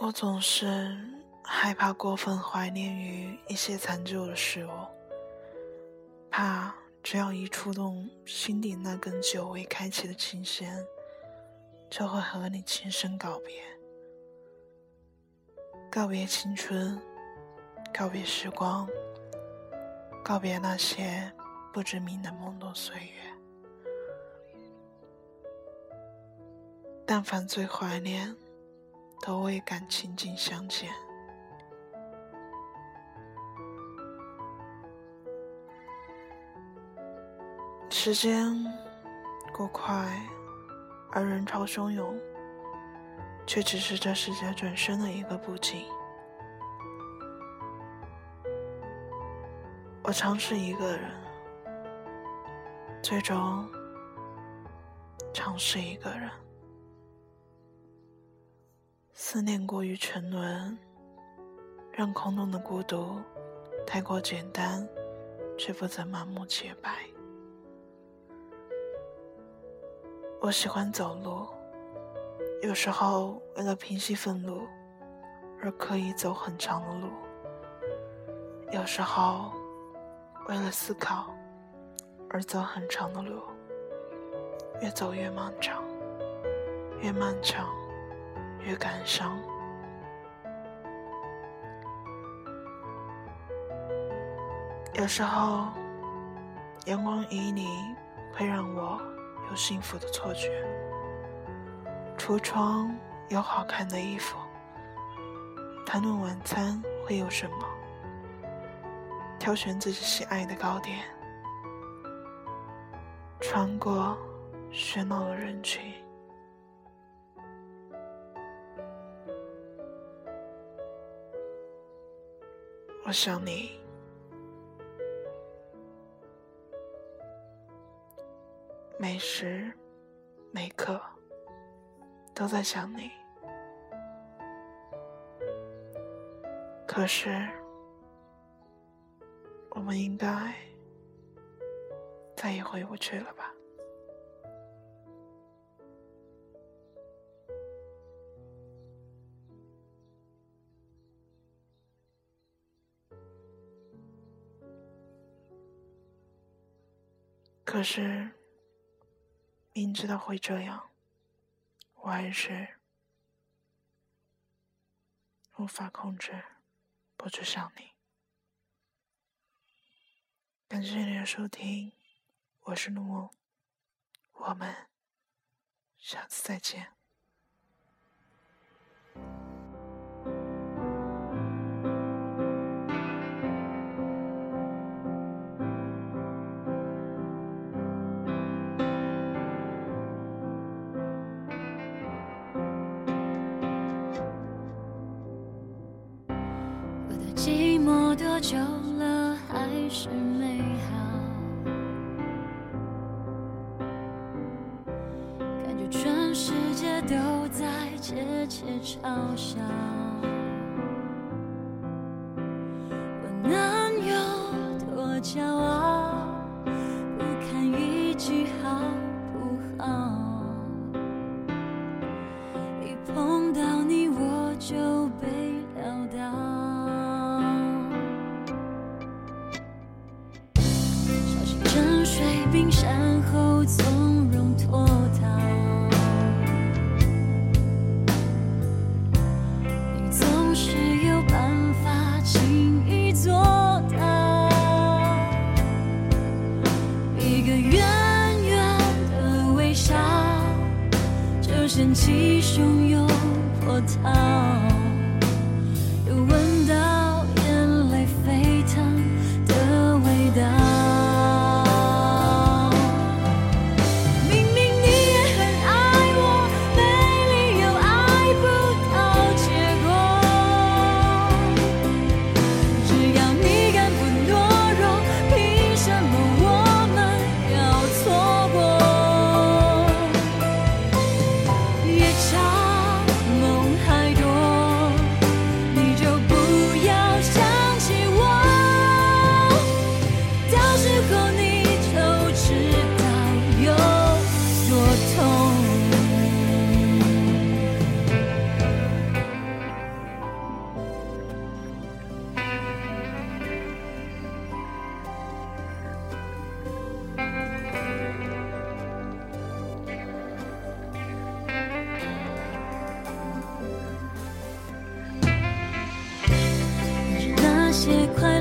我总是害怕过分怀念于一些残旧的事物，怕只要一触动心底那根久未开启的琴弦，就会和你轻声告别，告别青春，告别时光，告别那些不知名的懵懂岁月。但凡最怀念，都未敢亲近相见。时间过快，而人潮汹涌，却只是这世界转身的一个不景。我尝试一个人，最终尝试一个人。思念过于沉沦，让空洞的孤独太过简单，却不曾满目洁白。我喜欢走路，有时候为了平息愤怒而刻意走很长的路，有时候为了思考而走很长的路，越走越漫长，越漫长。越感伤，有时候阳光旖旎会让我有幸福的错觉。橱窗有好看的衣服，谈论晚餐会有什么，挑选自己喜爱的糕点，穿过喧闹的人群。想你，每时每刻都在想你。可是，我们应该再也回不去了吧？可是，明知道会这样，我还是无法控制不去想你。感谢你的收听，我是陆梦，我们下次再见。多久了还是没好？感觉全世界都在窃窃嘲笑。我能有多骄傲？掀起汹涌波涛。些快